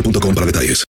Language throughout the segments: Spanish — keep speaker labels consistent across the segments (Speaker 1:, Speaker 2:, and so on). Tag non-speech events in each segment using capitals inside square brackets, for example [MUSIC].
Speaker 1: boostmobile.com para detalles.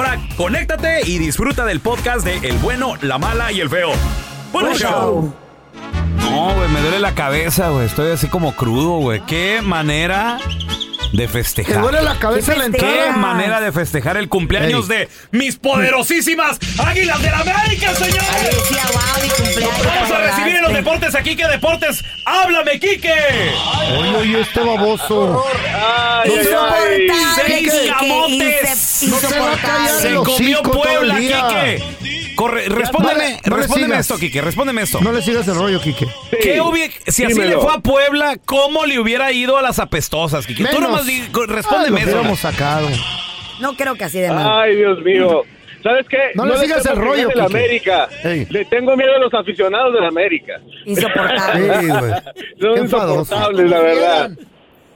Speaker 2: conéctate y disfruta del podcast de El bueno, la mala y el feo. ¡Buen
Speaker 3: Buen
Speaker 2: show!
Speaker 3: show.
Speaker 4: No, güey, me duele la cabeza, güey. Estoy así como crudo, güey. Qué manera de
Speaker 3: Te
Speaker 4: festejar.
Speaker 3: duele la cabeza
Speaker 5: ¿Qué
Speaker 3: la
Speaker 5: festeja?
Speaker 4: Qué
Speaker 3: entrada.
Speaker 4: manera de festejar el cumpleaños
Speaker 2: Años de mis poderosísimas Águilas de la América, señores.
Speaker 5: Alicia, wow, mi cumpleaños.
Speaker 2: Vamos a recibir en los deportes a Quique Deportes. ¡Háblame, Quique!
Speaker 3: Oye, oye, este baboso.
Speaker 5: Insoportable,
Speaker 2: Seis camotes.
Speaker 3: Se
Speaker 2: comió Puebla. Quique. Corre, respóndeme,
Speaker 3: No le- no le
Speaker 2: respóndeme esto, Quique, respóndeme esto.
Speaker 3: No le sigas el rollo, Quique.
Speaker 2: ¿Qué hubie- si así le fue a Puebla, ¿cómo le hubiera ido a las apestosas, Quique? Tú
Speaker 3: Menos.
Speaker 2: nomás di- respóndeme
Speaker 3: lo
Speaker 2: eso.
Speaker 3: sacado.
Speaker 5: No creo que así de mal.
Speaker 6: Ay, Dios mío. ¿Sabes qué?
Speaker 3: No le sigas el rollo,
Speaker 6: de la. América. Le tengo miedo a los aficionados de la América.
Speaker 5: Insoportable.
Speaker 3: Sí, güey. [LAUGHS]
Speaker 6: Son
Speaker 3: Qué
Speaker 6: insoportables, la verdad.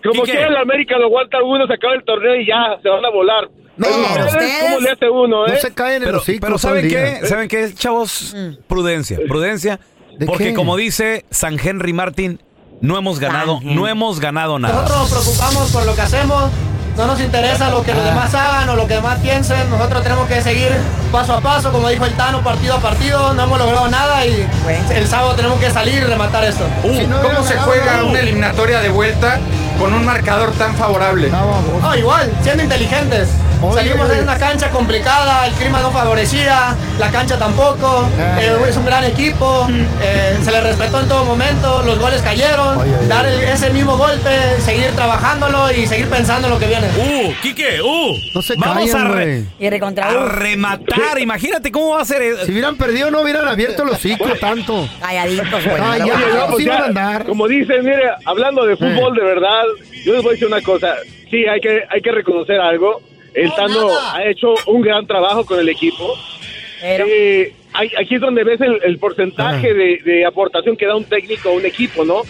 Speaker 6: Como quiera la América lo aguanta uno, se acaba el torneo y ya, se van a volar.
Speaker 3: No,
Speaker 6: Pero ustedes, ¿Cómo le hace uno, eh?
Speaker 3: No se caen en
Speaker 4: Pero,
Speaker 3: el hocico
Speaker 4: pero ¿saben qué? ¿Saben qué, chavos? Prudencia, prudencia.
Speaker 3: ¿De
Speaker 4: Porque
Speaker 3: qué?
Speaker 4: como dice San Henry Martin, no hemos ganado,
Speaker 5: San
Speaker 4: no hemos ganado nada.
Speaker 7: Nosotros nos preocupamos por lo que hacemos, no nos interesa lo que los demás hagan o lo que demás piensen, nosotros tenemos que seguir paso a paso, como dijo el Tano, partido a partido, no hemos logrado nada y el sábado tenemos que salir y rematar esto.
Speaker 3: Si no
Speaker 8: ¿Cómo se
Speaker 3: ganado,
Speaker 8: juega
Speaker 3: no.
Speaker 8: una eliminatoria de vuelta con un marcador tan favorable?
Speaker 3: Ah.
Speaker 7: No, igual, siendo inteligentes.
Speaker 3: Oye,
Speaker 7: Salimos en una cancha complicada, el clima no favorecía, la cancha tampoco,
Speaker 3: Ah.
Speaker 7: eh, es un gran equipo, eh, se le respetó en todo momento, los goles cayeron,
Speaker 3: Oye, oye.
Speaker 7: dar el- ese mismo golpe, seguir trabajándolo y seguir pensando en lo que viene.
Speaker 2: ¡Uh, Quique! ¡Uh!
Speaker 3: No se
Speaker 2: Vamos
Speaker 3: callan,
Speaker 2: a, re-.
Speaker 5: Y recontra
Speaker 2: a rematar. Imagínate cómo va a ser. eso.
Speaker 3: Si hubieran perdido, no hubieran abierto los hocico [LAUGHS] tanto.
Speaker 5: calladitos, güey.
Speaker 3: Ay, ya,
Speaker 6: no,
Speaker 3: así
Speaker 6: o sea,
Speaker 3: van a andar.
Speaker 6: Como dicen, mire, hablando de fútbol de verdad, yo les voy a decir una cosa. Sí, hay que, hay que reconocer algo. El Tano ha hecho un gran trabajo con el equipo.
Speaker 5: Pero,
Speaker 6: Eh, aquí es donde ves el, el porcentaje
Speaker 3: Ah.
Speaker 6: de, de aportación que da un técnico a un equipo, ¿no?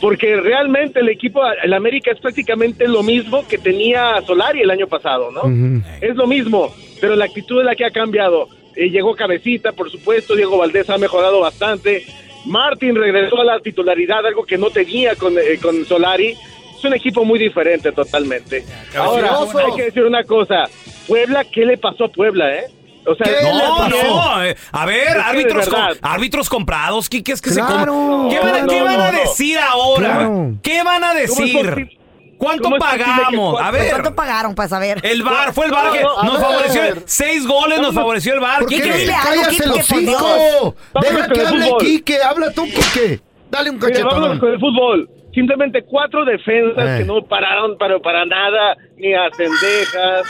Speaker 6: Porque realmente el equipo, el América es prácticamente lo mismo que tenía Solari el año pasado, ¿no?
Speaker 3: Ujú.
Speaker 6: Es lo mismo, pero la actitud es la que ha cambiado. Eh, llegó Cabecita, por supuesto, Diego Valdés ha mejorado bastante. Martín regresó a la titularidad, algo que no tenía con, eh, con Solari. Es un equipo muy diferente totalmente. Ahora, hay que decir una cosa. Puebla, ¿qué le pasó a Puebla, eh? O sea,
Speaker 3: ¿Qué
Speaker 2: No, no. eh, A ver, árbitros, com- árbitros comprados, Quique, es que
Speaker 3: Claro,
Speaker 2: se. ¿Qué van, a-
Speaker 6: no,
Speaker 2: qué
Speaker 6: no,
Speaker 2: van a
Speaker 6: no.
Speaker 2: decir ahora?
Speaker 3: Claro.
Speaker 2: ¿Qué van a
Speaker 6: ¿Cómo es
Speaker 2: decir? ¿Cuánto
Speaker 6: ¿Cómo es posible que
Speaker 2: pagamos? A ver.
Speaker 5: ¿cuánto pagaron para saber?
Speaker 2: El VAR, fue el VAR que
Speaker 6: No, no,
Speaker 2: nos
Speaker 3: a
Speaker 2: favoreció. Seis goles nos favoreció el VAR.
Speaker 3: ¿Por qué
Speaker 2: Quique.
Speaker 3: no te
Speaker 5: dile algo,
Speaker 3: callas
Speaker 5: Quique,
Speaker 3: el
Speaker 5: por
Speaker 3: hocico?
Speaker 6: Dios.
Speaker 3: Deja que hable. Quique. Habla tú, Quique. Dale un
Speaker 6: Mire, vámonos con el fútbol. Simplemente cuatro defensas
Speaker 3: Eh.
Speaker 6: que no pararon para, para nada, ni a Cendejas,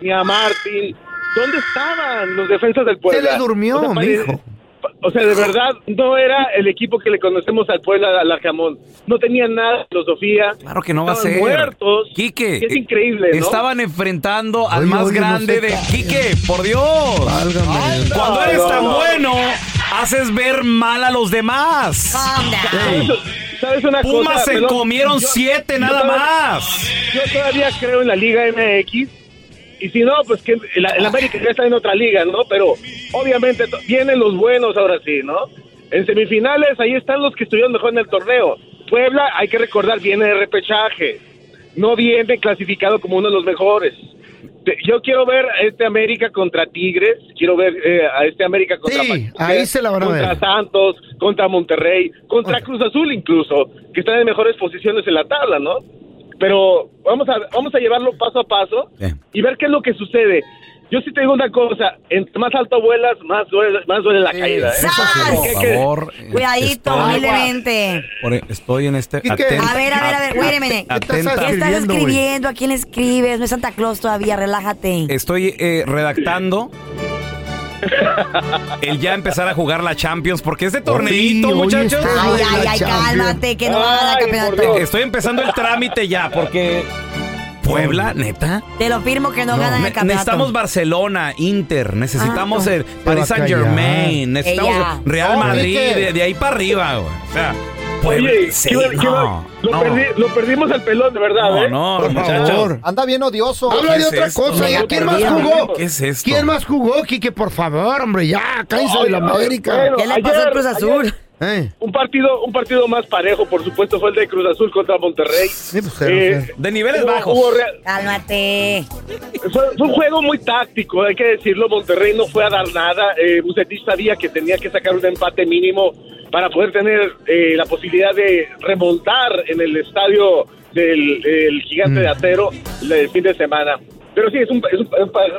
Speaker 6: ni a Martín. ¿Dónde estaban los defensas del Puebla?
Speaker 3: Se le durmió, mijo.
Speaker 6: pa- O sea, de verdad, no era el equipo que le conocemos al Puebla, al Arcamón. No tenía nada de filosofía.
Speaker 2: Claro que no va a ser.
Speaker 6: muertos.
Speaker 2: Quique,
Speaker 6: Es increíble, ¿no?
Speaker 2: Estaban enfrentando al
Speaker 3: Oye,
Speaker 2: más
Speaker 3: oye, no
Speaker 2: grande
Speaker 3: sé.
Speaker 2: de Quique, por Dios.
Speaker 3: Válgame.
Speaker 2: Cuando eres tan
Speaker 6: no.
Speaker 2: bueno, haces ver mal a los demás.
Speaker 5: Calm down.
Speaker 6: ¿Sabes- ¿Sabes una
Speaker 2: Pumas
Speaker 6: cosa?
Speaker 2: se comieron
Speaker 6: Yo-
Speaker 2: siete
Speaker 6: yo
Speaker 2: nada
Speaker 6: todavía-
Speaker 2: más.
Speaker 6: Yo todavía creo en la Liga MX. Y si no, pues que el, el América ya está en otra liga, ¿no? Pero obviamente vienen los buenos ahora sí, ¿no? En semifinales, ahí están los que estuvieron mejor en el torneo. Puebla, hay que recordar, viene de repechaje. No viene clasificado como uno de los mejores. Te- Yo quiero ver a este América contra Tigres, quiero ver eh, a este América contra
Speaker 3: Sí,
Speaker 6: Pachuca,
Speaker 3: ahí se la van a
Speaker 6: contra
Speaker 3: ver.
Speaker 6: Santos, contra Monterrey, contra Cruz Azul incluso, que están en mejores posiciones en la tabla, ¿no? Pero vamos a vamos a llevarlo paso a paso
Speaker 2: Bien.
Speaker 6: y ver qué es lo que sucede. Yo sí te digo una cosa, entre más alto vuelas, más duele, más duele la caída. ¿eh?
Speaker 2: Por
Speaker 6: ¿Qué- qué-
Speaker 2: favor.
Speaker 5: Cuidadito, humildemente.
Speaker 2: por- estoy en este. Atenta-
Speaker 5: A ver, a ver, a ver, wait a minute.
Speaker 2: atenta-
Speaker 3: ¿Qué estás
Speaker 5: ¿Qué estás
Speaker 3: escribiendo, güey?
Speaker 5: ¿A quién escribes? No es Santa Claus todavía, relájate.
Speaker 2: Estoy eh, redactando el ya empezar a jugar la Champions porque este torneito,
Speaker 3: oye,
Speaker 2: muchachos.
Speaker 5: Ay,
Speaker 3: Güey,
Speaker 5: ay, ay, cálmate, que no va a
Speaker 6: por
Speaker 5: campeonato.
Speaker 2: Estoy empezando el trámite ya porque Puebla, neta.
Speaker 5: Te lo firmo que no, ganan
Speaker 2: Ne-
Speaker 5: el campeonato.
Speaker 2: necesitamos Barcelona, Inter, necesitamos
Speaker 5: Ah.
Speaker 2: el Paris Saint Germain, necesitamos
Speaker 5: Ella.
Speaker 2: Real
Speaker 3: No,
Speaker 2: Madrid, de, de ahí para arriba, güey. O sea, Puebla,
Speaker 6: Oye,
Speaker 2: sí,
Speaker 6: ¿qué iba- qué iba-
Speaker 2: no,
Speaker 6: lo,
Speaker 2: no.
Speaker 6: perdi- lo perdimos al pelón, de verdad,
Speaker 2: No,
Speaker 6: ¿eh?
Speaker 2: no,
Speaker 3: Por
Speaker 2: muchachos.
Speaker 3: favor.
Speaker 9: Anda bien odioso.
Speaker 3: Habla
Speaker 2: ¿Qué
Speaker 3: de
Speaker 2: es
Speaker 3: otra
Speaker 2: esto?
Speaker 3: cosa. ¿Ya
Speaker 5: Mega
Speaker 3: quién más jugó?
Speaker 2: ¿Qué es esto?
Speaker 3: ¿Quién más jugó, Quique? Por favor, hombre, ya. Cállense de la América.
Speaker 6: bueno,
Speaker 5: ¿Qué le pasó al Cruz Azul?
Speaker 6: ayer
Speaker 3: Eh,
Speaker 6: Un partido, un partido más parejo, por supuesto, fue el de Cruz Azul contra Monterrey.
Speaker 3: sí, pues,
Speaker 6: Eh.
Speaker 2: De niveles
Speaker 6: hubo-
Speaker 2: bajos.
Speaker 6: hubo rea-
Speaker 5: Cálmate.
Speaker 6: Fue, fue un juego muy táctico, hay que decirlo. Monterrey no fue a dar nada. Eh, Bucetich sabía que tenía que sacar un empate mínimo para poder tener eh, la posibilidad de remontar en el estadio del el gigante de acero el fin de semana. Pero sí, es, un, es, un-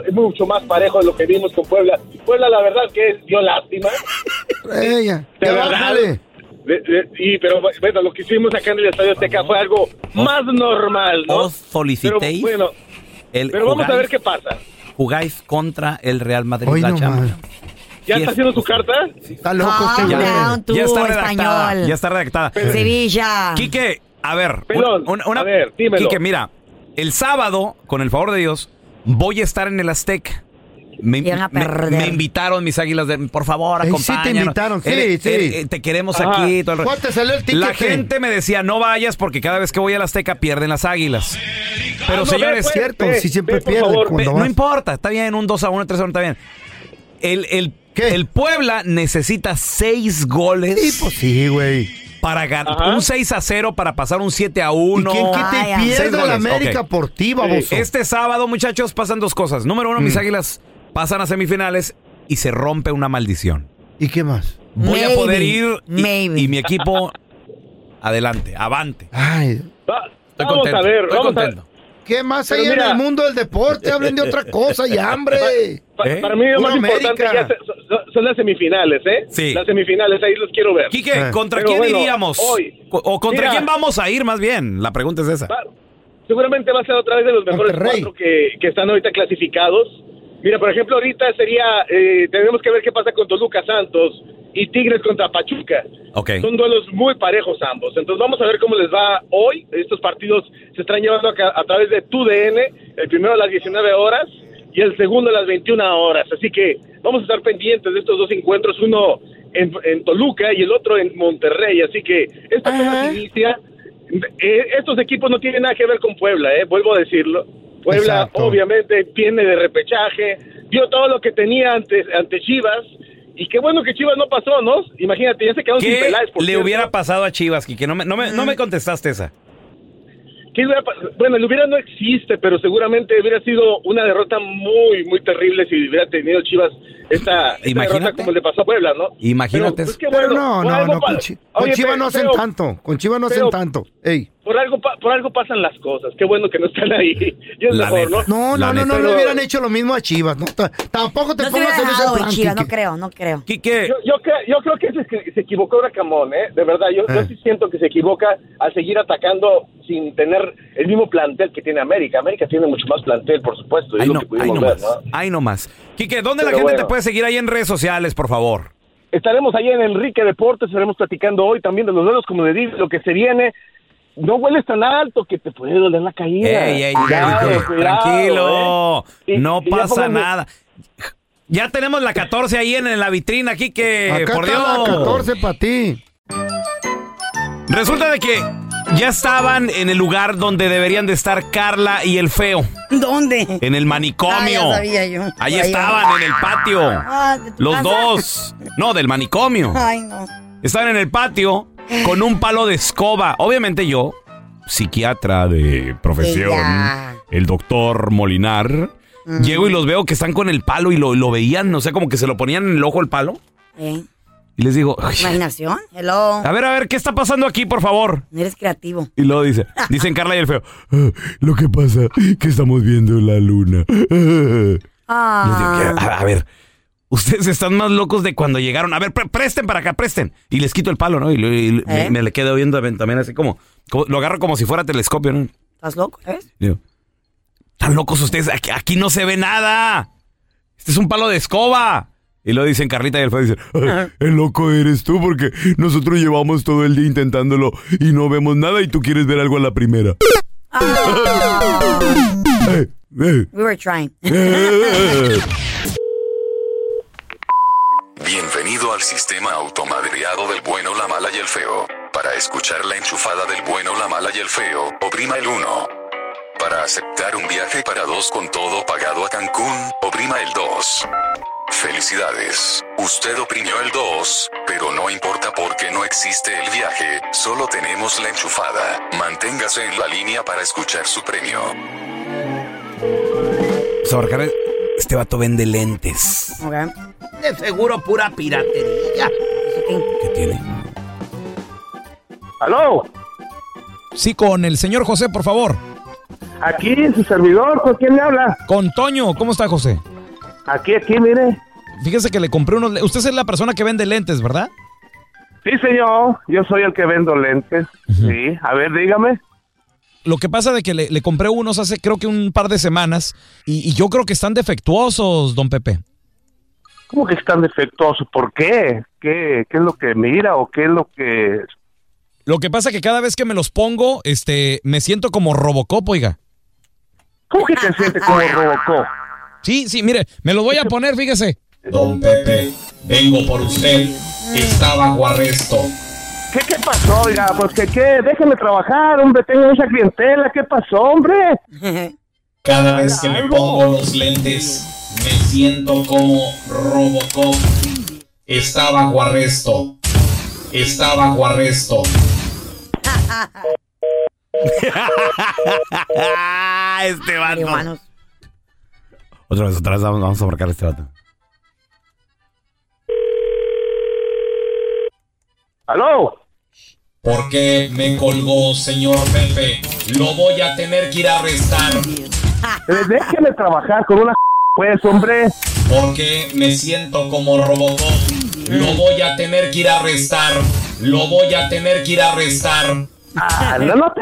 Speaker 6: es mucho más parejo de lo que vimos con Puebla. Puebla, la verdad, que es- dio lástima.
Speaker 3: Ya.
Speaker 6: De
Speaker 3: Ya
Speaker 6: verdad.
Speaker 3: bájale.
Speaker 6: De- de- y, pero bueno, lo que hicimos acá en el Estadio Azteca fue algo más normal, ¿no?
Speaker 2: Os solicitéis
Speaker 6: Pero bueno,
Speaker 2: el
Speaker 6: pero vamos a ver qué pasa.
Speaker 2: jugáis contra el Real Madrid
Speaker 3: Hoy
Speaker 2: la
Speaker 3: no
Speaker 2: Champions.
Speaker 6: ¿Ya está
Speaker 2: es-
Speaker 6: haciendo su carta?
Speaker 3: Está loco este güey.
Speaker 5: down, tú,
Speaker 2: ya está redactada.
Speaker 5: español.
Speaker 2: Ya está redactada.
Speaker 5: Sevilla.
Speaker 2: Quique, a ver,
Speaker 6: Pelón,
Speaker 2: una, una-
Speaker 6: a ver, dímelo.
Speaker 2: Quique, mira, el sábado, con el favor de Dios, voy a estar en el Azteca. Me,
Speaker 5: Y a
Speaker 2: me- me invitaron mis águilas de, por favor,
Speaker 3: Eh, sí te
Speaker 2: acompáñanos.
Speaker 3: invitaron, sí,
Speaker 2: Eh,
Speaker 3: sí.
Speaker 2: eh, eh, te queremos
Speaker 6: Ajá.
Speaker 2: aquí. todo el rollo.
Speaker 3: ¿Cuál te salió el ticket?
Speaker 2: La gente me decía, no vayas porque cada vez que voy al Azteca pierden las águilas. Pero
Speaker 6: Ah, no,
Speaker 2: señores,
Speaker 6: pues,
Speaker 3: cierto,
Speaker 6: ve,
Speaker 3: sí siempre
Speaker 6: ve,
Speaker 3: pierden
Speaker 2: Ve, no importa, está bien, un 2 a 1, 3 a 1, está bien. El, el,
Speaker 3: ¿Qué?
Speaker 2: el Puebla necesita 6 goles
Speaker 3: Sí, pues sí, güey.
Speaker 2: para ganar.
Speaker 6: Ajá.
Speaker 2: Un 6 a 0 para pasar un 7 a
Speaker 3: ¿Y
Speaker 2: 1.
Speaker 3: quién que te pierde la América
Speaker 2: ok.
Speaker 3: por ti, baboso?
Speaker 2: Este sábado, muchachos, pasan dos cosas. Número uno, mis
Speaker 3: Mm.
Speaker 2: águilas pasan a semifinales y se rompe una maldición.
Speaker 3: ¿Y qué más?
Speaker 2: Voy a
Speaker 5: Maybe,
Speaker 2: poder ir y,
Speaker 5: maybe.
Speaker 2: y mi equipo adelante, avante.
Speaker 3: Ay,
Speaker 6: Va-
Speaker 2: Estoy
Speaker 6: vamos
Speaker 2: contento.
Speaker 6: a ver,
Speaker 2: estoy
Speaker 6: vamos
Speaker 2: contento.
Speaker 3: ¿qué más
Speaker 6: Pero
Speaker 3: hay en
Speaker 6: mira-
Speaker 3: el mundo del deporte? Hablen de otra cosa y hambre.
Speaker 6: a... [LAUGHS] pa-
Speaker 2: ¿Eh?
Speaker 6: Para mí lo más importante
Speaker 3: América.
Speaker 6: ya se- son, son las semifinales, ¿eh?
Speaker 2: Sí.
Speaker 6: Las semifinales, ahí los quiero ver.
Speaker 2: Quique,
Speaker 3: Eh.
Speaker 2: ¿contra
Speaker 6: Pero
Speaker 2: quién
Speaker 6: bueno,
Speaker 2: iríamos?
Speaker 6: hoy.
Speaker 2: ¿O contra
Speaker 6: Mira.
Speaker 2: quién vamos a ir más bien? La pregunta es esa.
Speaker 6: Va- seguramente va a ser otra vez de los mejores
Speaker 3: Monterrey.
Speaker 6: cuatro que, que están ahorita clasificados. Mira, por ejemplo, ahorita sería, eh, tenemos que ver qué pasa con Toluca Santos y Tigres contra Pachuca.
Speaker 2: Ok.
Speaker 6: Son duelos muy parejos ambos. Entonces vamos a ver cómo les va hoy. Estos partidos se están llevando a, a través de TUDN, el primero a las 19 horas y el segundo a las 21 horas. Así que vamos a estar pendientes de estos dos encuentros, uno en, en Toluca y el otro en Monterrey. Así que esta cosa se inicia. Eh, estos equipos no tienen nada que ver con Puebla, eh, vuelvo a decirlo. Puebla
Speaker 3: Exacto.
Speaker 6: obviamente viene de repechaje, dio todo lo que tenía ante, ante Chivas. Y qué bueno que Chivas no pasó, ¿no? Imagínate, ya se quedó sin
Speaker 2: ¿Qué
Speaker 6: Peláez. por
Speaker 2: le
Speaker 6: cierto.
Speaker 2: hubiera pasado a Chivas, Quique? No me, no me, no me contestaste esa.
Speaker 6: ¿Qué hubiera bueno, el hubiera no existe, pero seguramente hubiera sido una derrota muy, muy terrible si hubiera tenido Chivas esta, derrota como le pasó a Puebla, ¿no?
Speaker 2: Imagínate
Speaker 6: Pero, pues,
Speaker 3: Pero
Speaker 6: bueno,
Speaker 3: no, no, no. Con, Chivas
Speaker 6: pero-
Speaker 3: no hacen
Speaker 6: pero-
Speaker 3: tanto. Con Chivas no hacen
Speaker 6: pero-
Speaker 3: tanto. Ey.
Speaker 6: Por algo, pa- por algo pasan las cosas. Qué bueno que no están ahí. Y es
Speaker 2: La
Speaker 6: mejor,
Speaker 2: neta.
Speaker 6: ¿no?
Speaker 3: No,
Speaker 2: La
Speaker 3: no, no,
Speaker 2: neta.
Speaker 3: no, le
Speaker 6: Pero-
Speaker 3: hubieran hecho lo mismo a Chivas. No, Ta- tampoco te
Speaker 5: No
Speaker 3: pongas en ese plan,
Speaker 5: Chivas, no creo, no creo.
Speaker 2: Quique,
Speaker 6: Yo, yo, creo, yo creo que se, se equivocó Camón, ¿eh? De verdad, yo, yo
Speaker 3: Eh.
Speaker 6: sí siento que se equivoca al seguir atacando sin tener el mismo plantel que tiene América. América tiene mucho más plantel, por supuesto.
Speaker 2: ahí no,
Speaker 6: que
Speaker 2: ahí no
Speaker 6: ver,
Speaker 2: más.
Speaker 6: ¿no?
Speaker 2: Ahí no más. Quique, ¿dónde la gente te puede seguir ahí en redes sociales, por favor?
Speaker 6: Estaremos allá en Enrique Deportes, estaremos platicando hoy también de los duelos, como le digo, lo que se viene. No hueles tan alto que te puede doler la caída.
Speaker 2: Ey, ey,
Speaker 6: Cuidado,
Speaker 2: ey,
Speaker 6: cuidado,
Speaker 2: tranquilo.
Speaker 6: ¿eh? Y-
Speaker 2: no
Speaker 6: y
Speaker 2: pasa nada. Ya tenemos la 14 ahí en, en la vitrina aquí que
Speaker 3: Acá
Speaker 2: por
Speaker 3: está la
Speaker 2: Dios.
Speaker 3: 14 para ti.
Speaker 2: Resulta de que ya estaban en el lugar donde deberían de estar Carla y el feo,
Speaker 5: ¿Dónde?
Speaker 2: en el manicomio.
Speaker 5: Ah, ya sabía yo.
Speaker 2: Ahí estaban en el patio.
Speaker 5: Ah, ¿de tu
Speaker 2: Los
Speaker 5: casa?
Speaker 2: dos. No, del manicomio.
Speaker 5: Ay, no.
Speaker 2: Estaban en el patio con un palo de escoba. Obviamente yo, psiquiatra de profesión, el doctor Molinar, llego y los veo que están con el palo y lo, lo veían, no sé, como que se lo ponían en el ojo el palo.
Speaker 5: ¿Eh?
Speaker 2: Y les digo, "Ay,
Speaker 5: Imaginación. Hello.
Speaker 2: a ver, a ver, ¿qué está pasando aquí, por favor?
Speaker 5: Eres creativo.
Speaker 2: Y luego dice, dicen Carla y el feo, "Ah, lo que pasa que estamos viendo la luna. Les digo,
Speaker 5: Ah.
Speaker 2: "¿Qué? a, a ver, ustedes están más locos de cuando llegaron. A ver, pre- presten para acá, presten. Y les quito el palo, ¿no? Y,
Speaker 5: ¿Eh?
Speaker 2: me le quedo viendo también así como, como- lo agarro como si fuera telescopio, ¿no?
Speaker 5: ¿Estás loco? ¿Ves?
Speaker 2: Digo, están locos ustedes, aquí, aquí no se ve nada. Este es un palo de escoba. Y lo dicen Carlita y el feo dicen, "Ay, el loco eres tú porque nosotros llevamos todo el día intentándolo y no vemos nada y tú quieres ver algo a la primera. [LAUGHS] Eh, eh,
Speaker 5: We were trying.
Speaker 2: eh.
Speaker 1: Bienvenido al sistema automadreado del bueno, la mala y el feo. Para escuchar la enchufada del bueno, la mala y el feo, oprima el 1. Para aceptar un viaje para dos con todo pagado a Cancún, oprima el 2. Felicidades, usted oprimió el 2, pero no importa porque no existe el viaje, solo tenemos la enchufada. Manténgase en la línea para escuchar su premio.
Speaker 2: Este vato vende lentes. De seguro pura piratería.
Speaker 5: ¿Eso qué?
Speaker 2: ¿Qué tiene?
Speaker 6: ¿Aló?
Speaker 10: Sí, con el señor José, por favor.
Speaker 6: Aquí, su servidor, ¿con quién le habla?
Speaker 10: Con Toño, ¿cómo está José?
Speaker 6: Aquí, aquí, mire.
Speaker 10: Fíjese que le compré unos... Usted es la persona que vende lentes, ¿verdad?
Speaker 6: Sí, señor, yo soy el que vendo lentes. Sí, a ver, dígame.
Speaker 10: Lo que pasa de que le, le compré unos hace creo que un par de semanas y, y yo creo que están defectuosos, don Pepe.
Speaker 6: ¿Cómo que están defectuosos? ¿Por qué? ¿Qué, qué es lo que mira o qué es lo que...
Speaker 10: Lo que pasa que cada vez que me los pongo, este, me siento como Robocop, oiga.
Speaker 6: ¿Cómo que te sientes como Robocop?
Speaker 10: Sí, sí, mire, me los voy a poner, fíjese.
Speaker 9: Don Pepe, vengo por usted. Está bajo arresto.
Speaker 6: ¿Qué, qué pasó, oiga? Pues que qué, déjeme trabajar, hombre, tengo mucha clientela, ¿qué pasó, hombre? [LAUGHS]
Speaker 9: Cada vez que me pongo los lentes, me siento como Robocop. Está bajo arresto. Está bajo arresto. [LAUGHS]
Speaker 2: este vato. Otra vez, otra vez vamos, vamos a marcar a este vato.
Speaker 6: ¿Aló?
Speaker 9: ¿Por qué me colgó, señor Pepe? Lo voy a tener que ir a arrestar.
Speaker 6: Eh, Déjeme trabajar con una [LAUGHS] pues, hombre.
Speaker 9: Porque me siento como Robocop. Lo voy a tener que ir a arrestar. Lo voy a tener que ir a arrestar.
Speaker 6: Ah, no, no te...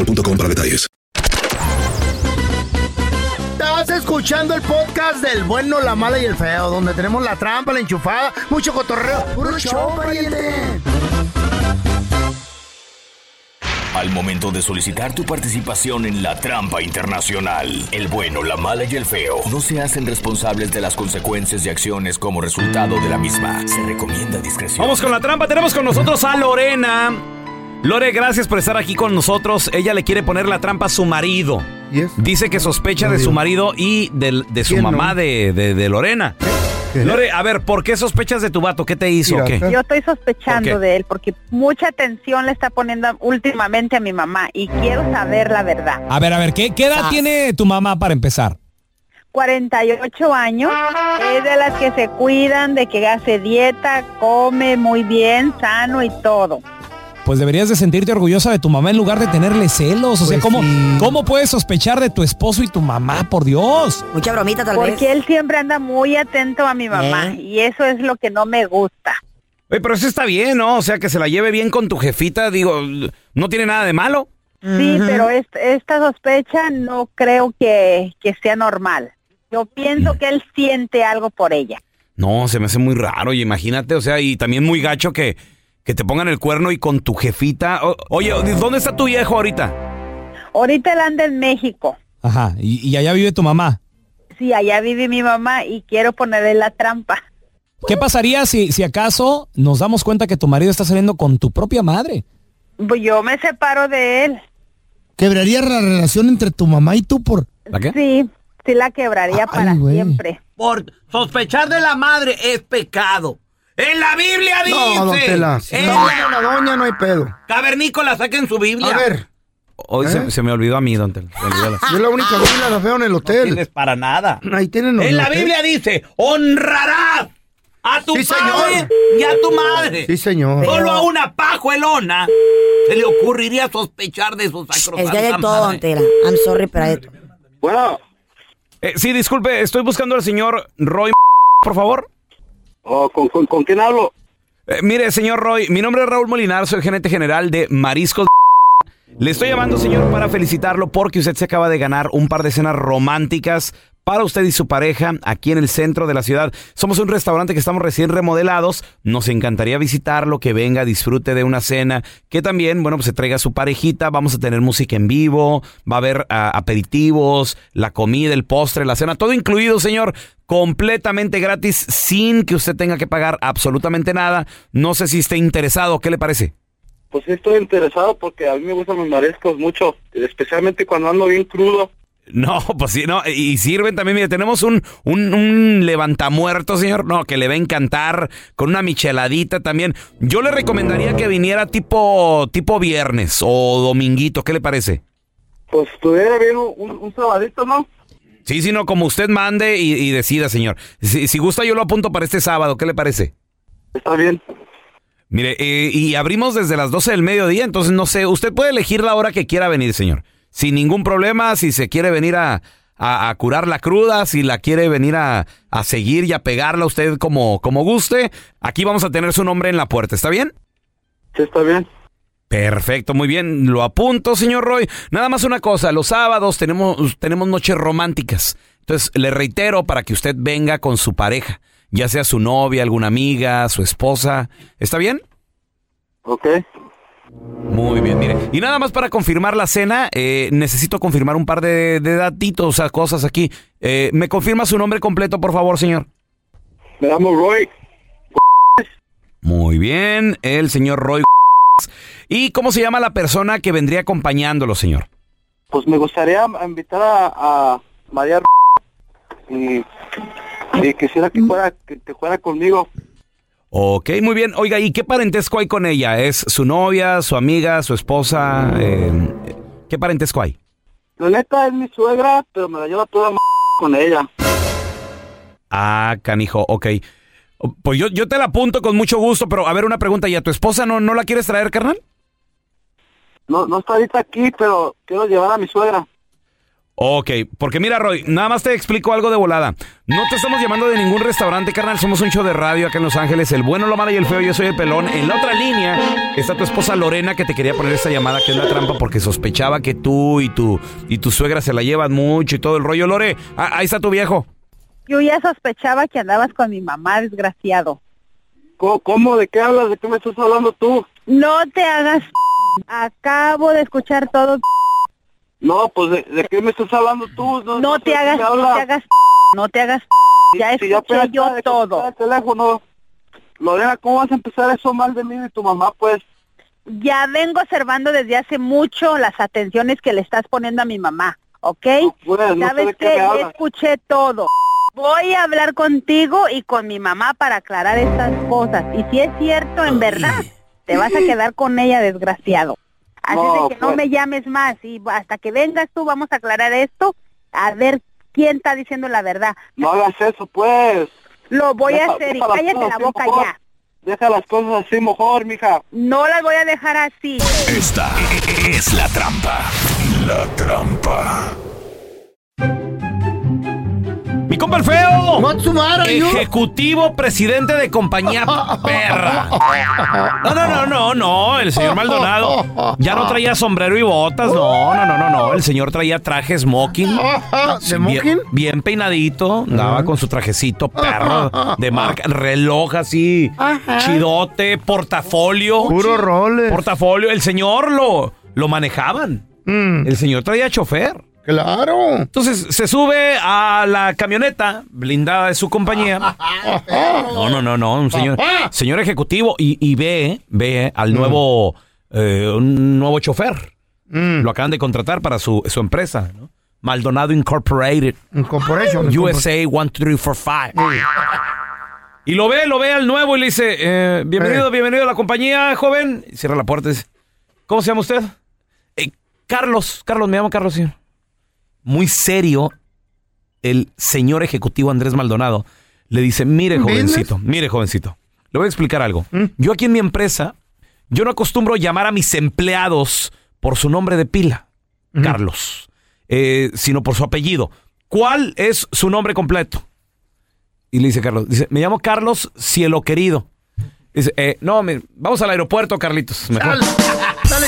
Speaker 1: boostmobile.com para detalles.
Speaker 3: Estás escuchando el podcast del bueno, la mala y el feo, donde tenemos la trampa, la enchufada, mucho cotorreo. ¡Puro show, pariente!
Speaker 11: Al momento de solicitar tu participación en la trampa internacional, el bueno, la mala y el feo no se hacen responsables de las consecuencias y acciones como resultado de la misma. Se recomienda discreción.
Speaker 2: Vamos con la trampa. Tenemos con nosotros a Lorena. Lore, gracias por estar aquí con nosotros. Ella le quiere poner la trampa a su marido. Dice que sospecha de su marido y de, su mamá de, de- de Lorena. Lore, a ver, ¿por qué sospechas de tu vato? ¿Qué te hizo? qué?
Speaker 12: Yo estoy sospechando de él porque mucha atención le está poniendo últimamente a mi mamá y quiero saber la verdad.
Speaker 10: A ver, a ver, ¿qué, qué edad tiene tu mamá para empezar?
Speaker 12: 48 años, es de las que se cuidan, de que hace dieta, come muy bien, sano y todo.
Speaker 10: Pues deberías de sentirte orgullosa de tu mamá en lugar de tenerle celos. O sea,
Speaker 12: Pues
Speaker 10: ¿cómo,
Speaker 12: sí.
Speaker 10: ¿cómo puedes sospechar de tu esposo y tu mamá? Por Dios.
Speaker 5: Mucha bromita tal
Speaker 12: Porque él siempre anda muy atento a mi mamá
Speaker 2: ¿Eh?
Speaker 12: y eso es lo que no me gusta.
Speaker 2: Oye, pero eso está bien, ¿no? O sea, que se la lleve bien con tu jefita, digo, no tiene nada de malo.
Speaker 12: Sí, pero est- esta sospecha no creo que, que sea normal. Yo pienso que él siente algo por ella.
Speaker 2: No, se me hace muy raro, y imagínate, o sea, y también muy gacho que, que te pongan el cuerno y con tu jefita. O- oye, ¿dónde está tu viejo ahorita?
Speaker 12: Ahorita él anda en México.
Speaker 10: Ajá, y, y allá vive tu mamá.
Speaker 12: Sí, allá vive mi mamá y quiero ponerle la trampa.
Speaker 10: ¿Qué pasaría si, si acaso nos damos cuenta que tu marido está saliendo con tu propia madre?
Speaker 12: Pues yo me separo de él.
Speaker 3: ¿Quebraría la relación entre tu mamá y tú por...?
Speaker 12: Sí, sí la quebraría para
Speaker 3: güey.
Speaker 12: siempre.
Speaker 13: Por sospechar de la madre es pecado. En la Biblia dice.
Speaker 3: No, don Tela. Si
Speaker 13: en
Speaker 3: no,
Speaker 13: la-
Speaker 3: la doña no hay pedo.
Speaker 13: Cavernícola saca en su Biblia.
Speaker 3: A ver.
Speaker 2: Hoy se,
Speaker 3: ¿Eh?
Speaker 2: se me olvidó a mí, don Tela,
Speaker 3: Yo la única Biblia la veo en el hotel.
Speaker 13: tienes para nada.
Speaker 3: Ahí tienen los
Speaker 13: En la
Speaker 3: hotel.
Speaker 13: Biblia dice, honrarás a tu
Speaker 3: Sí,
Speaker 13: padre
Speaker 3: señor.
Speaker 13: y a tu madre.
Speaker 3: Sí, señor.
Speaker 13: Solo a una pajuelona se le ocurriría sospechar de su sacrosanta
Speaker 5: Es que hay de todo, don Tela. I'm sorry, pero hay de todo.
Speaker 6: Bueno.
Speaker 2: Eh, sí, disculpe, estoy buscando al señor Roy, por favor.
Speaker 6: Oh, ¿con, con, con quién hablo?
Speaker 2: Eh, mire, señor Roy, mi nombre es Raúl Molinar, soy gerente general de Mariscos. Le estoy llamando, señor, para felicitarlo porque usted se acaba de ganar un par de cenas románticas para usted y su pareja aquí en el centro de la ciudad. Somos un restaurante que estamos recién remodelados. Nos encantaría visitarlo, que venga, disfrute de una cena, que también, bueno, pues se traiga a su parejita. Vamos a tener música en vivo, va a haber ah, aperitivos, la comida, el postre, la cena, todo incluido, señor. Completamente gratis, sin que usted tenga que pagar absolutamente nada. No sé si esté interesado, ¿qué le parece?
Speaker 6: Pues sí estoy interesado porque a mí me gustan los mariscos mucho, especialmente cuando ando bien crudo.
Speaker 2: No, [LAUGHS] pues sí, no, y sirven también, mire, tenemos un, un, un levantamuerto, señor, no, que le va a encantar, con una micheladita también. Yo le recomendaría que viniera tipo, tipo viernes o dominguito, ¿qué le parece?
Speaker 6: Pues estuviera bien un, un, sabadito, ¿no?
Speaker 2: Sí, sí, no, como usted mande y, y decida, señor. Si, si gusta, yo lo apunto para este sábado, ¿qué le parece?
Speaker 6: Está bien.
Speaker 2: Mire, eh, y abrimos desde las 12 del mediodía, entonces no sé, usted puede elegir la hora que quiera venir, señor. Sin ningún problema, si se quiere venir a, a- a curar la cruda, si la quiere venir a, a seguir y a pegarla usted como, como guste, aquí vamos a tener su nombre en la puerta, ¿está bien?
Speaker 6: Sí, está bien.
Speaker 2: Perfecto, muy bien, lo apunto, señor Roy. Nada más una cosa, los sábados tenemos, tenemos noches románticas. Entonces, le reitero para que usted venga con su pareja, ya sea su novia, alguna amiga, su esposa. ¿Está bien?
Speaker 6: Ok.
Speaker 2: Muy bien, mire. Y nada más para confirmar la cena, eh, necesito confirmar un par de, de datitos, o sea, cosas aquí. Eh, ¿Me confirma su nombre completo, por favor, señor?
Speaker 6: Me llamo Roy.
Speaker 2: Muy bien, el señor Roy. ¿Y cómo se llama la persona que vendría acompañándolo, señor?
Speaker 6: Pues me gustaría invitar a, a María y, y quisiera que fuera, que, que fuera conmigo.
Speaker 2: Ok, muy bien. Oiga, ¿y qué parentesco hay con ella? ¿Es su novia, su amiga, su esposa? Eh, ¿Qué parentesco hay?
Speaker 6: La neta es mi suegra, pero me la lleva toda m con ella.
Speaker 2: Ah, canijo, ok. Pues yo, yo te la apunto con mucho gusto, pero a ver una pregunta, ¿y a tu esposa no, no la quieres traer, carnal?
Speaker 6: No, no está ahorita aquí, pero quiero llevar a mi suegra.
Speaker 2: Ok, porque mira, Roy, nada más te explico algo de volada. No te estamos llamando de ningún restaurante, carnal. Somos un show de radio acá en Los Ángeles. El bueno, lo malo y el feo. Yo soy el pelón. En la otra línea Está tu esposa Lorena que te quería poner esta llamada que es la trampa porque sospechaba que tú y tu, y tu suegra se la llevan mucho y todo el rollo. Lore, ah, ahí está tu viejo.
Speaker 12: Yo ya sospechaba que andabas con mi mamá, desgraciado.
Speaker 14: ¿Cómo? ¿De qué hablas? ¿De qué me estás hablando tú?
Speaker 12: No te hagas... Acabo de escuchar todo.
Speaker 14: No, pues ¿de, de qué me estás hablando tú?
Speaker 12: No te
Speaker 14: sé
Speaker 12: hagas, no te hagas, no te hagas. Ya
Speaker 14: Si
Speaker 12: escuché yo todo.
Speaker 14: el teléfono. Lorena, ¿cómo vas a empezar eso mal de mí y tu mamá, pues?
Speaker 12: Ya vengo observando desde hace mucho las atenciones que le estás poniendo a mi mamá, ¿ok?
Speaker 14: pues, no sé
Speaker 12: ¿Sabes
Speaker 14: qué
Speaker 12: Ya
Speaker 14: hablas.
Speaker 12: escuché todo. Voy a hablar contigo y con mi mamá para aclarar estas cosas. Y si es cierto, en verdad, te vas a [LAUGHS] quedar con ella, desgraciado. Así
Speaker 14: No,
Speaker 12: de que no
Speaker 14: pues.
Speaker 12: me llames más y hasta que vengas tú vamos a aclarar esto, a ver quién está diciendo la verdad.
Speaker 14: No hagas eso, pues.
Speaker 12: Lo voy a hacer y cállate la boca
Speaker 14: mejor.
Speaker 12: ya.
Speaker 14: Deja las cosas así mejor, mija.
Speaker 12: No las voy a dejar así.
Speaker 11: Esta es la trampa. La trampa.
Speaker 2: Compa el feo. Ejecutivo presidente de compañía [LAUGHS] perra. No, no, no, no, no. El señor Maldonado ya no traía sombrero y botas. No, no, no, no, no. El señor traía traje smoking.
Speaker 3: ¿De
Speaker 2: Bien,
Speaker 3: smoking?
Speaker 2: bien peinadito. Andaba con su trajecito perro de marca. Reloj así. Chidote. Portafolio.
Speaker 3: Puro roles.
Speaker 2: Portafolio. El señor lo, lo manejaban. El señor traía chofer.
Speaker 3: Claro.
Speaker 2: Entonces se sube a la camioneta blindada de su compañía. [LAUGHS] No, no, no, no, un señor, señor ejecutivo y, y ve, ve al nuevo, eh, un nuevo chofer. Lo acaban de contratar para su, su empresa, ¿no? Maldonado Incorporated.
Speaker 3: Incorporation.
Speaker 2: USA 1345. Y lo ve, lo ve al nuevo y le dice, eh, bienvenido, bienvenido a la compañía, joven. Y cierra la puerta y dice, ¿cómo se llama usted? "Eh, Carlos, Carlos, me llamo Carlos, señor. Muy serio, el señor ejecutivo Andrés Maldonado le dice, mire jovencito, mire jovencito, le voy a explicar algo. Yo aquí en mi empresa, yo no acostumbro llamar a mis empleados por su nombre de pila, Carlos, eh, sino por su apellido. ¿Cuál es su nombre completo? Y le dice Carlos, dice, me llamo Carlos Cielo Querido. Dice, eh, no, me- vamos al aeropuerto, Carlitos. Mejor.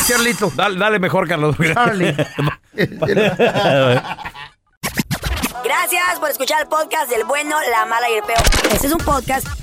Speaker 3: Dale, dale, Carlito.
Speaker 2: Dale, dale mejor, Carlos.
Speaker 3: Dale.
Speaker 5: Gracias por escuchar el podcast del bueno, la mala y el peor. Este es un podcast